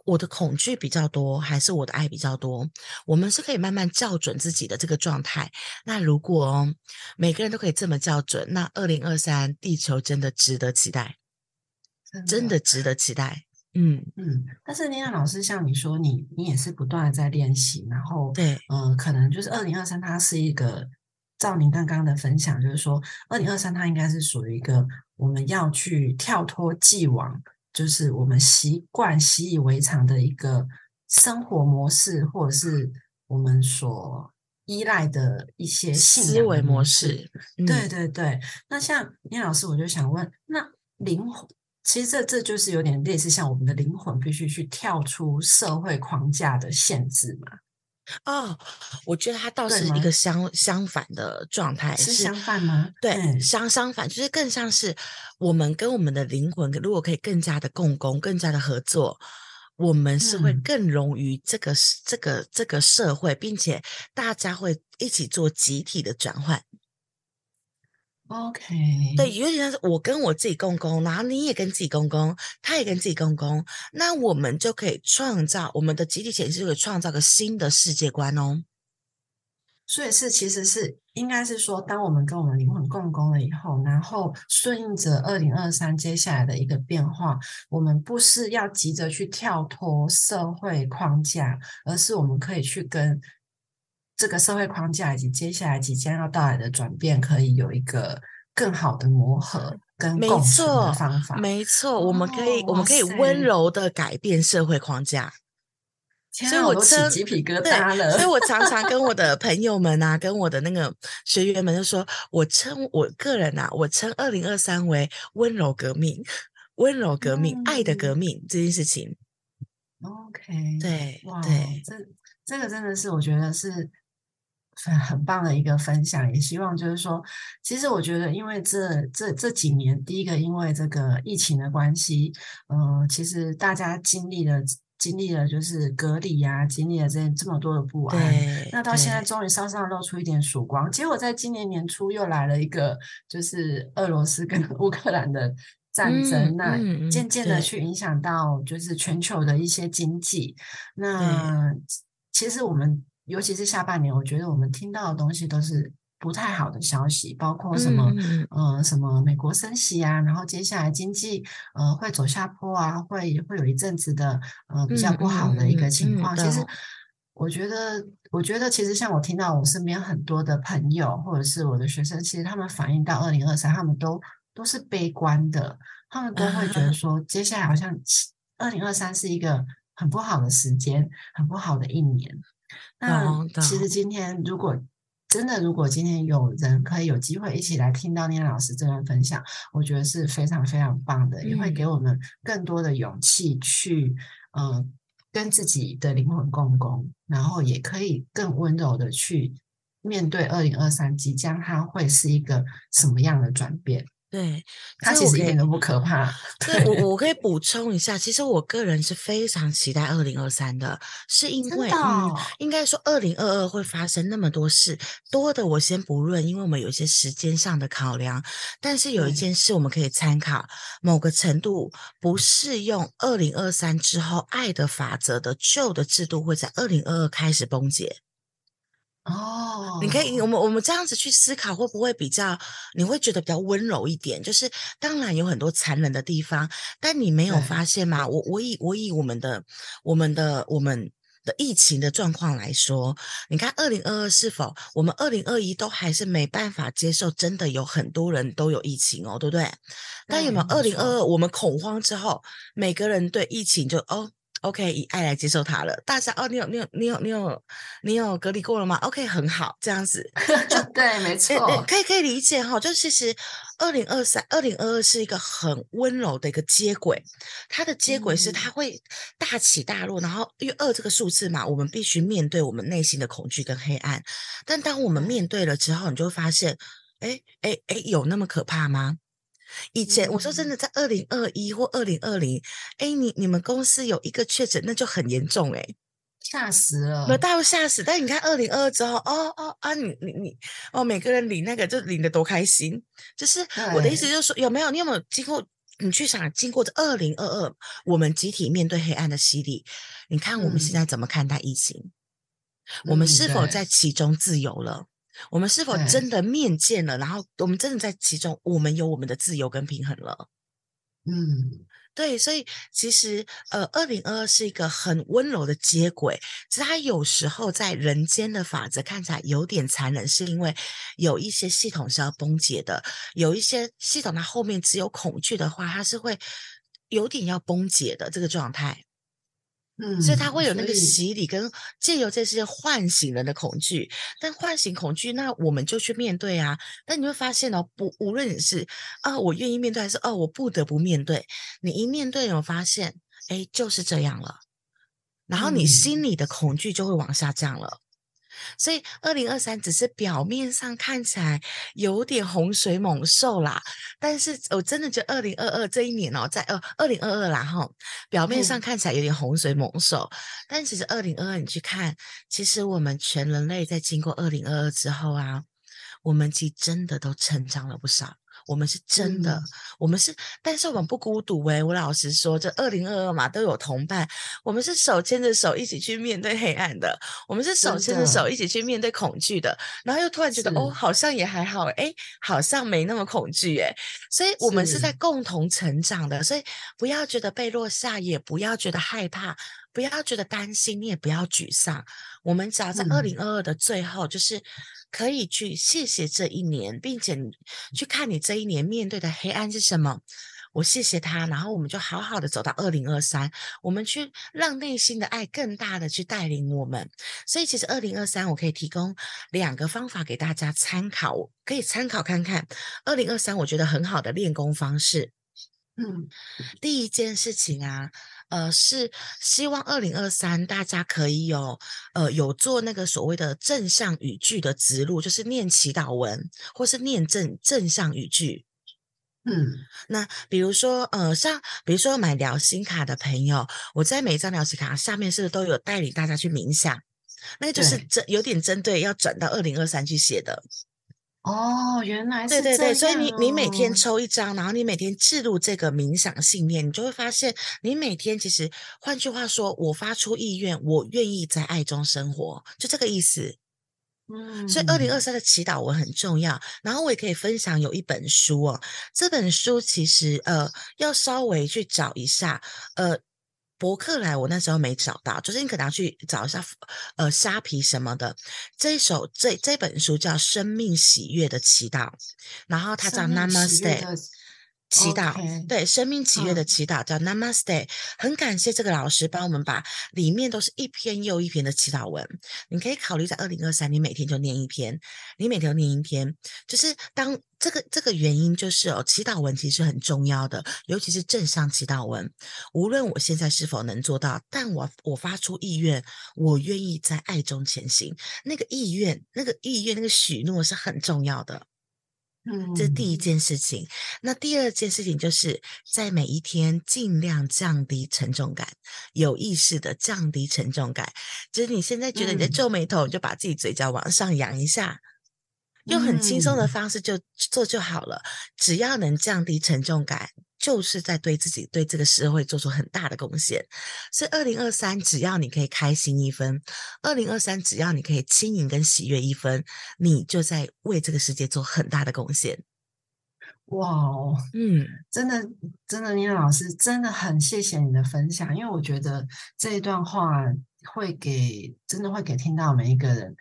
我的恐惧比较多，还是我的爱比较多？我们是可以慢慢校准自己的这个状态。那如果哦，每个人都可以这么校准，那二零二三地球真的值得期待，真的值得期待。嗯，嗯，但是妮娜老师像你说，你你也是不断的在练习，然后对，呃，可能就是二零二三，它是一个照您刚刚的分享，就是说二零二三它应该是属于一个我们要去跳脱既往，就是我们习惯习以为常的一个生活模式，或者是我们所依赖的一些信思维模式。式，嗯对对对，那像聂老师，我就想问，那灵魂其实这这就是有点类似像我们的灵魂必须去跳出社会框架的限制嘛？哦，我觉得它倒是一个相相反的状态，是相反吗？对，嗯相相反，就是更像是我们跟我们的灵魂，如果可以更加的共工，更加的合作，我们是会嗯更融于这个嗯这个这个社会，并且大家会一起做集体的转换。，OK，对，有点像是我跟我自己共工，然后你也跟自己共工，他也跟自己共工，那我们就可以创造我们的集体潜意识，就可以创造个新的世界观哦。所以是其实是应该是说，当我们跟我们灵魂共工了以后，然后顺应着二零二三接下来的一个变化，我们不是要急着去跳脱社会框架，而是我们可以去跟这个社会框架以及接下来即将要到来的转变，可以有一个更好的磨合 跟没共存的方法。没错，我们可以哦我们可以温柔的改变社会框架。啊，所以我都起鸡皮疙瘩了。所以我常 常跟我的朋友们啊，跟我的那个学员们就说，我称我个人啊，我称二零二三为温柔革命，温柔革命，爱的革嗯命这件事情。OK，对哇，对这这个真的是我觉得是很很棒的一个分享，也希望就是说，其实我觉得，因为这这这几年，第一个因为这个疫情的关系，呃，其实大家经历了经历了就是隔离啊，经历了这这么多的不安，那到现在终于稍稍露出一点曙光，结果在今年年初又来了一个，就是俄罗斯跟乌克兰的战争，嗯那嗯嗯渐渐的去影响到就是全球的一些经济。那其实我们尤其是下半年，我觉得我们听到的东西都是不太好的消息，包括什么嗯什么美国升息啊，然后接下来经济呃会走下坡啊，会会有一阵子的呃比较嗯不好的一个嗯嗯情况。其实我觉得，我觉得其实像我听到我身边很多的朋友或者是我的学生，其实他们反映到二零二三，他们都都是悲观的，他们都会觉得啊 说，接下来好像二零二三是一个很不好的时间，很不好的一年。那其实。今天如果真的，如果今天有人可以有机会一起来听到念老师这段分享，我觉得是非常非常棒的，也会给我们更多的勇气去，呃，跟自己的灵魂共工，然后也可以更温柔的去面对二零二三即将它会是一个什么样的转变。对，它其实一点都不可怕。对我，我可以 补充一下，其实我个人是非常期待二零二三的，是因为嗯，应该说二零二二会发生那么多事，多的我先不论，因为我们有一些时间上的考量。但是有一件事我们可以参考，某个程度不适用二零二三之后，爱的法则的旧的制度会在二零二二开始崩解。哦，你可以，我们我们这样子去思考，会不会比较你会觉得比较温柔一点？就是当然有很多残忍的地方，但你没有发现吗？我我以我以我们的我们的我们的疫情的状况来说，你看二零二二是否我们二零二一都还是没办法接受？真的有很多人都有疫情哦，对不对？但有没有二零二二我们恐慌之后，每个人对疫情就哦。OK，以爱来接受它了。大家哦，你有你有你有你有你有隔离过了吗？OK，很好，这样子就 对，没错，可以可以理解哈。就其实二零二三、二零二二是一个很温柔的一个接轨，它的接轨是它会大起大落，然后因为二这个数字嘛，我们必须面对我们内心的恐惧跟黑暗。但当我们面对了之后，你就会发现，哎哎哎，有那么可怕吗？以前我说真的，在二零二一或二零二零，哎，你你们公司有一个确诊，那就很严重哎，吓死了，有大陆吓死。但你看二零二二之后，哦哦啊，你你你，哦，每个人领那个就领的多开心。就是我的意思，就是说有没有你有没有经过？你去想，经过这二零二二，我们集体面对黑暗的洗礼，你看我们现在怎么看待疫情？我们是否在其中自由了？我们是否真的面见了？然后我们真的在其中，我们有我们的自由跟平衡了。嗯，对，所以其实呃，二零二二是一个很温柔的接轨，其实它有时候在人间的法则看起来有点残忍，是因为有一些系统是要崩解的，有一些系统它后面只有恐惧的话，它是会有点要崩解的这个状态。嗯，所以他会有那个洗礼，跟借由这些唤醒人的恐惧。但唤醒恐惧，那我们就去面对啊。但你会发现哦，不，无论你是啊，我愿意面对，还是哦，我不得不面对。你一面对，有发现，哎，就是这样了。然后你心里的恐惧就会往下降了。所以，二零二三只是表面上看起来有点洪水猛兽啦，但是我真的觉得二零二二这一年哦，在呃二零二二啦哈，表面上看起来有点洪水猛兽，但其实二零二二你去看，其实我们全人类在经过二零二二之后啊，我们其实真的都成长了不少。我们是真的，我们是，但是我们不孤独诶。我老实说，这二零二二嘛，都有同伴。我们是手牵着手一起去面对黑暗的，我们是手牵着手一起去面对恐惧的。然后又突然觉得，哦，好像也还好，诶，好像没那么恐惧诶。所以，我们是在共同成长的。所以，不要觉得被落下，也不要觉得害怕，不要觉得担心，你也不要沮丧。我们只要在二零二二的最后，就是。可以去谢谢这一年，并且去看你这一年面对的黑暗是什么。我谢谢他，然后我们就好好的走到二零二三，我们去让内心的爱更大的去带领我们。所以其实二零二三我可以提供两个方法给大家参考，可以参考看看。二零二三我觉得很好的练功方式。嗯，第一件事情啊。呃，是希望二零二三大家可以有呃有做那个所谓的正向语句的植入，就是念祈祷文或是念正正向语句。嗯，那比如说呃，像比如说买疗心卡的朋友，我在每一张疗心卡下面是不是都有带领大家去冥想？那个就是针有点针对要转到二零二三去写的。哦，原来是对对对，所以你你每天抽一张，然后你每天记录这个冥想信念，你就会发现，你每天其实，换句话说，我发出意愿，我愿意在爱中生活，就这个意思。嗯，所以二零二三的祈祷文很重要。然后我也可以分享有一本书哦，这本书其实呃要稍微去找一下呃。博客来，我那时候没找到，就是你可能要去找一下，呃，虾皮什么的。这一首这这本书叫《生命喜悦的祈祷》，然后它叫 Namaste。祈祷，对生命祈愿的祈祷叫 Namaste。很感谢这个老师帮我们把里面都是一篇又一篇的祈祷文。你可以考虑在二零二三，你每天就念一篇，你每天念一篇。就是当这个这个原因就是哦，祈祷文其实很重要的，尤其是正向祈祷文。无论我现在是否能做到，但我我发出意愿，我愿意在爱中前行。那个意愿，那个意愿，那个许诺是很重要的。嗯，这是第一件事情。那第二件事情就是在每一天尽量降低沉重感，有意识的降低沉重感。就是你现在觉得你在皱眉头，你就把自己嘴角往上扬一下，用很轻松的方式就做就好了。只要能降低沉重感。就是在对自己、对这个社会做出很大的贡献。所以，二零二三，只要你可以开心一分，二零二三，只要你可以轻盈跟喜悦一分，你就在为这个世界做很大的贡献。哇哦，嗯，真的，真的，妮娜老师真的很谢谢你的分享，因为我觉得这一段话会给，真的会给听到每一个人。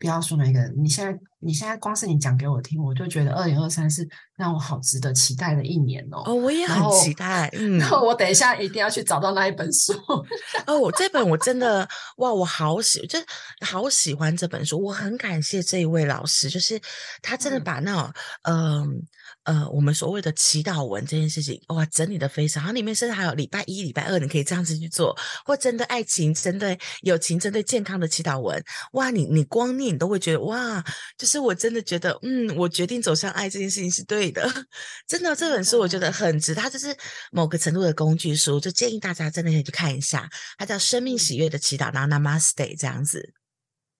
不要说每一个人，你现在你现在光是你讲给我听，我就觉得二零二三是让我好值得期待的一年哦。哦，我也很期待。嗯，那我等一下一定要去找到那一本书。哦，我这本我真的哇，我好喜，就好喜欢这本书。我很感谢这一位老师，就是他真的把那种嗯。呃，我们所谓的祈祷文这件事情，哇，整理的非常好。里面甚至还有礼拜一、礼拜二，你可以这样子去做，或针对爱情、针对友情、针对健康的祈祷文。哇，你你光念你都会觉得哇，就是我真的觉得，嗯，我决定走向爱这件事情是对的。真的，这本书我觉得很值，它就是某个程度的工具书，就建议大家真的可以去看一下。它叫《生命喜悦的祈祷》，然后 Namaste 这样子。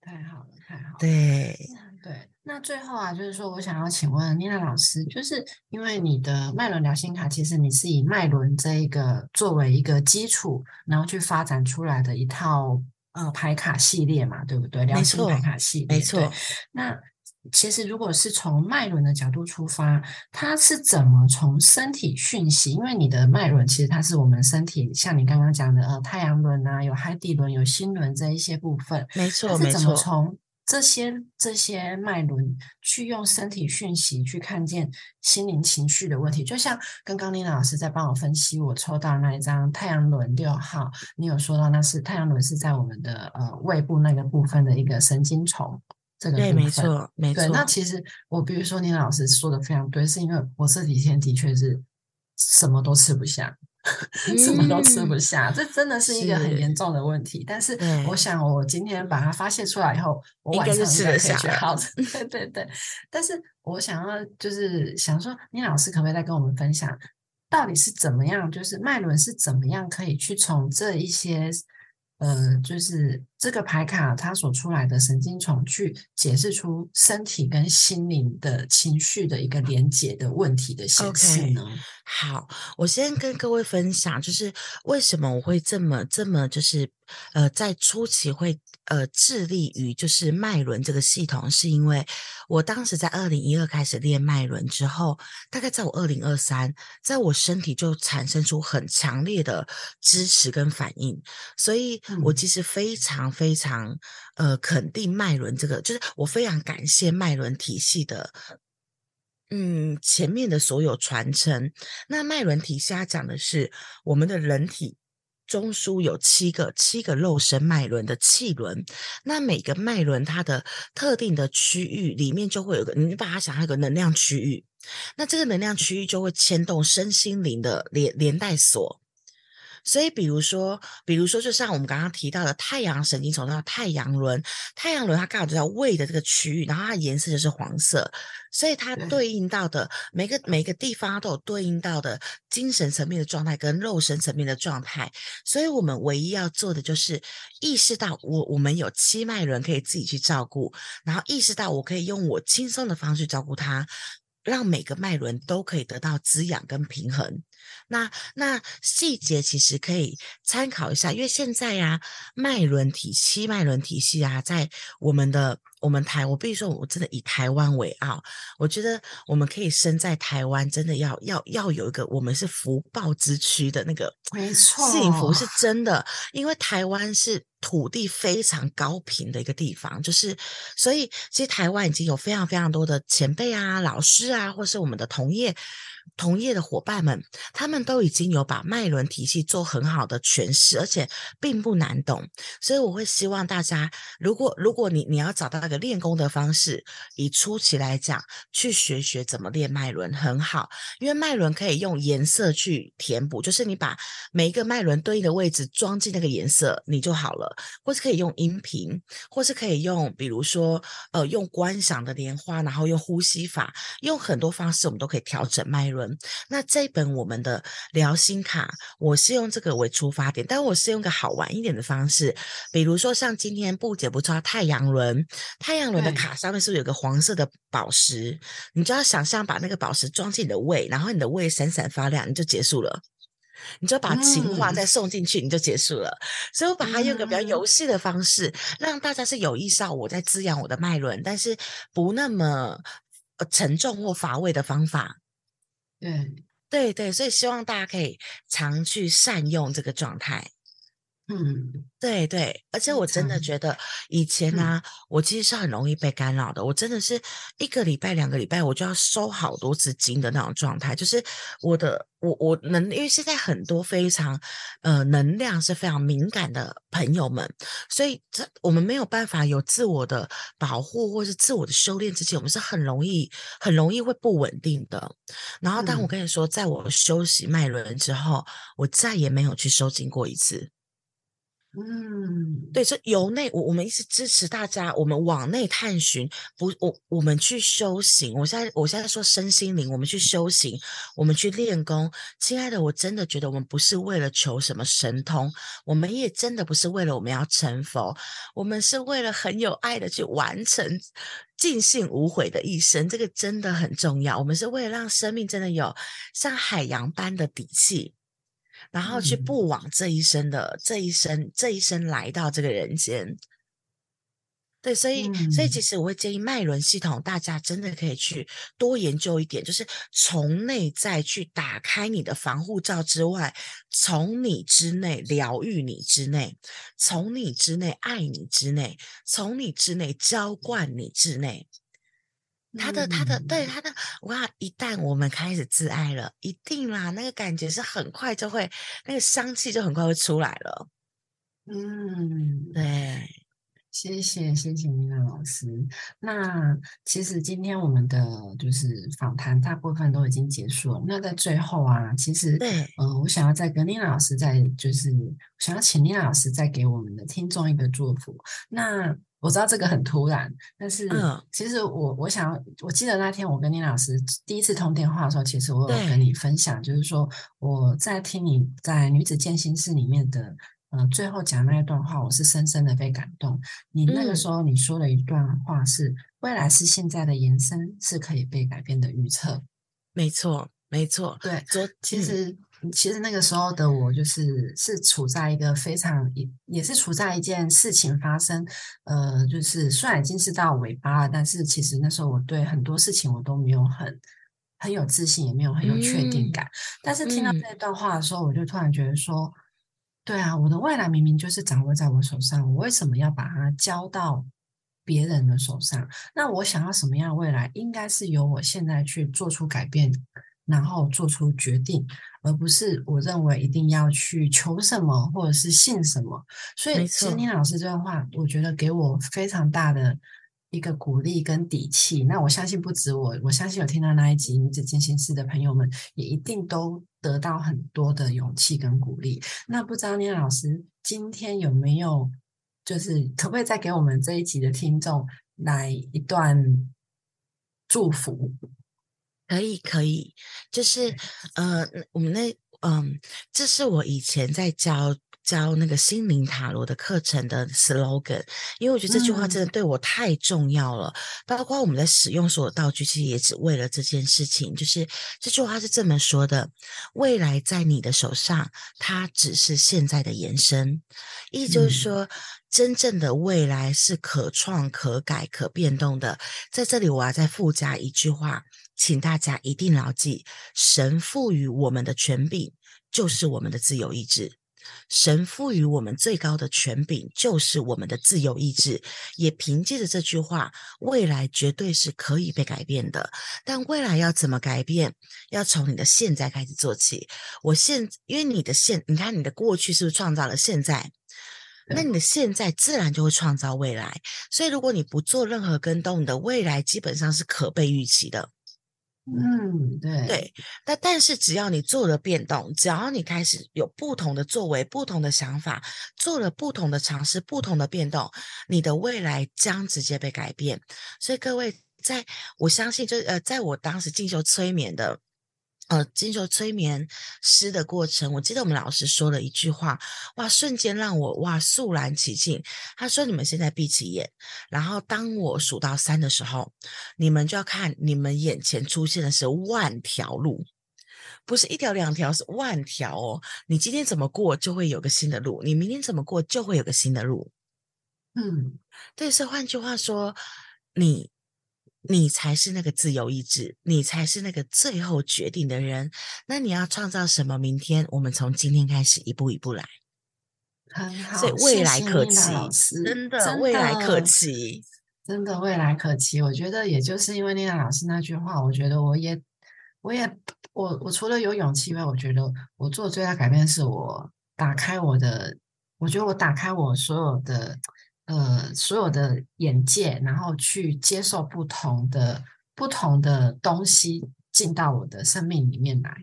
太好了，太好了。对。那最后啊，就是说我想要请问妮娜老师，就是因为你的脉轮疗心卡，其实你是以脉轮这一个作为一个基础，然后去发展出来的一套呃牌卡系列嘛，对不对？疗心牌卡系列，没错。那其实如果是从脉轮的角度出发，它是怎么从身体讯息？因为你的脉轮其实它是我们身体，像你刚刚讲的呃太阳轮啊，有海底轮、有心轮这一些部分，没错，没错。从这些这些脉轮去用身体讯息去看见心灵情绪的问题，就像刚刚丽娜老师在帮我分析，我抽到那一张太阳轮六号，你有说到那是太阳轮是在我们的呃胃部那个部分的一个神经丛，这个对，没错，没错。那其实我比如说丽娜老师说的非常对，是因为我这几天的确是什么都吃不下。什么都吃不下，这真的是一个很严重的问题。但是，我想我今天把它发泄出来以后，我晚上应该可以去好。对对对。但是我想要就是想说，倪老师可不可以再跟我们分享，到底是怎么样，就是脉轮是怎么样可以去从这一些。呃，就是这个牌卡它所出来的神经丛去解释出身体跟心灵的情绪的一个连接的问题的显示呢？好，我先跟各位分享，就是为什么我会这么这么就是呃，在初期会。呃，致力于就是脉轮这个系统，是因为我当时在二零一二开始练脉轮之后，大概在我二零二三，在我身体就产生出很强烈的支持跟反应，所以我其实非常非常呃肯定脉轮这个，就是我非常感谢脉轮体系的，嗯，前面的所有传承。那脉轮体系它讲的是我们的人体。中枢有七个七个肉身脉轮的气轮，那每个脉轮它的特定的区域里面就会有个，你把它想象一个能量区域，那这个能量区域就会牵动身心灵的连连带锁。所以，比如说，比如说，就像我们刚刚提到的太阳神经丛那太阳轮，太阳轮它刚好就在胃的这个区域，然后它的颜色就是黄色，所以它对应到的每个每个地方都有对应到的精神层面的状态跟肉身层面的状态。所以我们唯一要做的就是意识到我我们有七脉轮可以自己去照顾，然后意识到我可以用我轻松的方式照顾它，让每个脉轮都可以得到滋养跟平衡。那那细节其实可以参考一下，因为现在呀，脉轮体系、脉轮体系啊，在我们的我们台，我必须说，我真的以台湾为傲。我觉得我们可以生在台湾，真的要要要有一个我们是福报之区的那个，没错，幸福是真的。因为台湾是土地非常高频的一个地方，就是所以其实台湾已经有非常非常多的前辈啊、老师啊，或是我们的同业。同业的伙伴们，他们都已经有把脉轮体系做很好的诠释，而且并不难懂。所以我会希望大家，如果如果你你要找到一个练功的方式，以初期来讲，去学学怎么练脉轮很好，因为脉轮可以用颜色去填补，就是你把每一个脉轮对应的位置装进那个颜色，你就好了。或是可以用音频，或是可以用，比如说呃用观赏的莲花，然后用呼吸法，用很多方式，我们都可以调整脉轮。那这本我们的聊心卡，我是用这个为出发点，但我是用个好玩一点的方式，比如说像今天布姐不知道太阳轮，太阳轮的卡上面是不是有个黄色的宝石？你就要想象把那个宝石装进你的胃，然后你的胃闪闪发亮，你就结束了。你就把情话再送进去，你就结束了。所以我把它用个比较游戏的方式，让大家是有意识到我在滋养我的脉轮，但是不那么沉重或乏味的方法。对对对，所以希望大家可以常去善用这个状态。嗯，对对，而且我真的觉得以前呢，我其实是很容易被干扰的。我真的是一个礼拜、两个礼拜，我就要收好多次经的那种状态。就是我的，我我能，因为现在很多非常呃能量是非常敏感的朋友们，所以这我们没有办法有自我的保护或是自我的修炼之前，我们是很容易很容易会不稳定的。然后，当我跟你说，在我休息脉轮之后，我再也没有去收经过一次。嗯，对，是由内，我我们一直支持大家，我们往内探寻，不，我我们去修行。我现在我现在说身心灵，我们去修行，我们去练功。亲爱的，我真的觉得我们不是为了求什么神通，我们也真的不是为了我们要成佛，我们是为了很有爱的去完成尽兴无悔的一生。这个真的很重要。我们是为了让生命真的有像海洋般的底气。然后去不枉这一生的这一生这一生来到这个人间，对，所以所以其实我会建议脉轮系统，大家真的可以去多研究一点，就是从内在去打开你的防护罩之外，从你之内疗愈你之内，从你之内爱你之内，从你之内浇灌你之内。他的他的对他的哇！一旦我们开始自爱了，一定啦，那个感觉是很快就会，那个香气就很快会出来了。嗯，对，谢谢谢谢妮娜老师。那其实今天我们的就是访谈大部分都已经结束了。那在最后啊，其实对，嗯，我想要再跟妮娜老师再就是想要请妮娜老师再给我们的听众一个祝福。那我知道这个很突然，但是其实我我想，我记得那天我跟你老师第一次通电话的时候，其实我有跟你分享，就是说我在听你在女子健心室里面的呃最后讲那一段话，我是深深的被感动。你那个时候你说了一段话是：未来是现在的延伸，是可以被改变的预测。没错，没错。对，昨其实。其实那个时候的我，就是是处在一个非常也也是处在一件事情发生，呃，就是虽然已经是到尾巴了，但是其实那时候我对很多事情我都没有很很有自信，也没有很有确定感。但是听到那段话的时候，我就突然觉得说，对啊，我的未来明明就是掌握在我手上，我为什么要把它交到别人的手上？那我想要什么样的未来，应该是由我现在去做出改变。然后做出决定，而不是我认为一定要去求什么或者是信什么。所以，其实宁老师这段话，我觉得给我非常大的一个鼓励跟底气。那我相信不止我，我相信有听到那一集女子进行式的朋友们，也一定都得到很多的勇气跟鼓励。那不知道宁老师今天有没有，就是可不可以再给我们这一集的听众来一段祝福？可以，可以，就是，呃，我们那，嗯，这是我以前在教教那个心灵塔罗的课程的 slogan，因为我觉得这句话真的对我太重要了。包括我们在使用所有道具，其实也只为了这件事情。就是这句话是这么说的：未来在你的手上，它只是现在的延伸。意思就是说，真正的未来是可创、可改、可变动的。在这里，我要再附加一句话。请大家一定牢记，神赋予我们的权柄就是我们的自由意志。神赋予我们最高的权柄就是我们的自由意志，也凭借着这句话，未来绝对是可以被改变的。但未来要怎么改变？要从你的现在开始做起。我现因为你的现，你看你的过去是不是创造了现在？那你的现在自然就会创造未来。所以如果你不做任何跟动，你的未来基本上是可被预期的。嗯，对对，那但是只要你做了变动，只要你开始有不同的作为、不同的想法，做了不同的尝试、不同的变动，你的未来将直接被改变。所以各位，在我相信，就呃，在我当时进修催眠的。呃，经受催眠师的过程，我记得我们老师说了一句话，哇，瞬间让我哇肃然起敬。他说：“你们现在闭起眼，然后当我数到三的时候，你们就要看你们眼前出现的是万条路，不是一条两条，是万条哦。你今天怎么过，就会有个新的路；你明天怎么过，就会有个新的路。嗯，对，所以换句话说，你。”你才是那个自由意志，你才是那个最后决定的人。那你要创造什么？明天我们从今天开始一步一步来，很好。所以未来可期，真的未来可期，真的未来可期。我觉得也就是因为丽娜老师那句话，我觉得我也，我也，我我除了有勇气以外，我觉得我做最大改变是我打开我的，我觉得我打开我所有的。呃，所有的眼界，然后去接受不同的不同的东西进到我的生命里面来。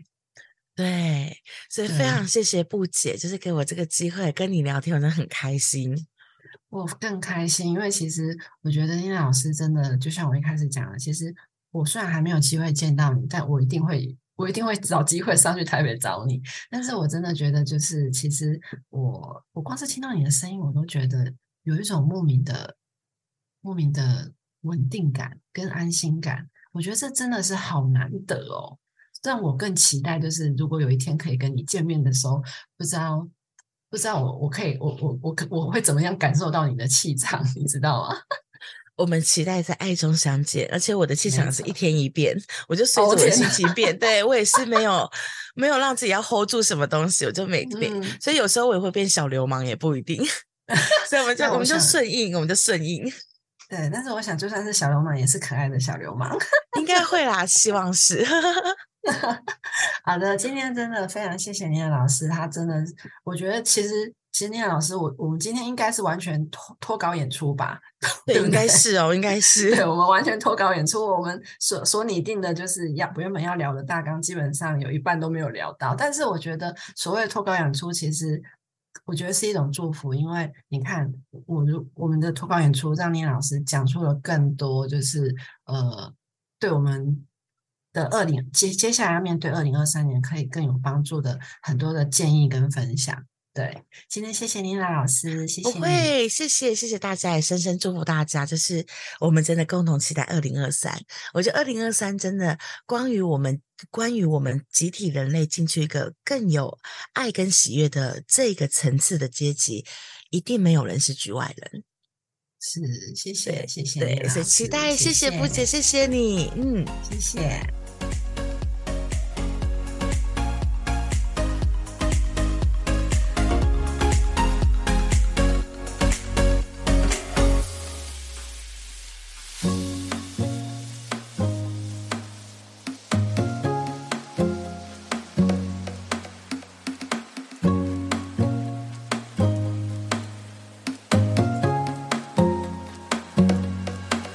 对，所以非常谢谢布姐，就是给我这个机会跟你聊天，我真的很开心。我更开心，因为其实我觉得妮娜老师真的，就像我一开始讲的，其实我虽然还没有机会见到你，但我一定会，我一定会找机会上去台北找你。但是我真的觉得，就是其实我我光是听到你的声音，我都觉得。有一种莫名的、莫名的稳定感跟安心感，我觉得这真的是好难得哦。让我更期待，就是如果有一天可以跟你见面的时候，不知道不知道我我可以我我我可我会怎么样感受到你的气场，你知道吗？我们期待在爱中相见，而且我的气场是一天一变，我就随着我的心情变。对我也是没有 没有让自己要 hold 住什么东西，我就每变。所以有时候我也会变小流氓，也不一定。所以我们就我们就顺应，我们就顺应。对，但是我想，就算是小流氓，也是可爱的小流氓，应该会啦，希望是。好的，今天真的非常谢谢念老师，他真的，我觉得其实其实念老师，我我们今天应该是完全脱脱稿演出吧？对，应该是哦，应该是。对，我们完全脱稿演出，我们所所拟定的就是要原本要聊的大纲，基本上有一半都没有聊到。但是我觉得，所谓脱稿演出，其实。我觉得是一种祝福，因为你看，我如我们的脱稿演出，让聂老师讲出了更多，就是呃，对我们的二零接接下来要面对二零二三年可以更有帮助的很多的建议跟分享。对，今天谢谢妮娜老师，谢谢。不会，谢谢谢谢大家，也深深祝福大家。就是我们真的共同期待二零二三。我觉得二零二三真的关于我们，关于我们集体人类进去一个更有爱跟喜悦的这个层次的阶级，一定没有人是局外人。是，谢谢谢谢。对，所以期待，谢谢布姐，谢谢你，嗯，谢谢。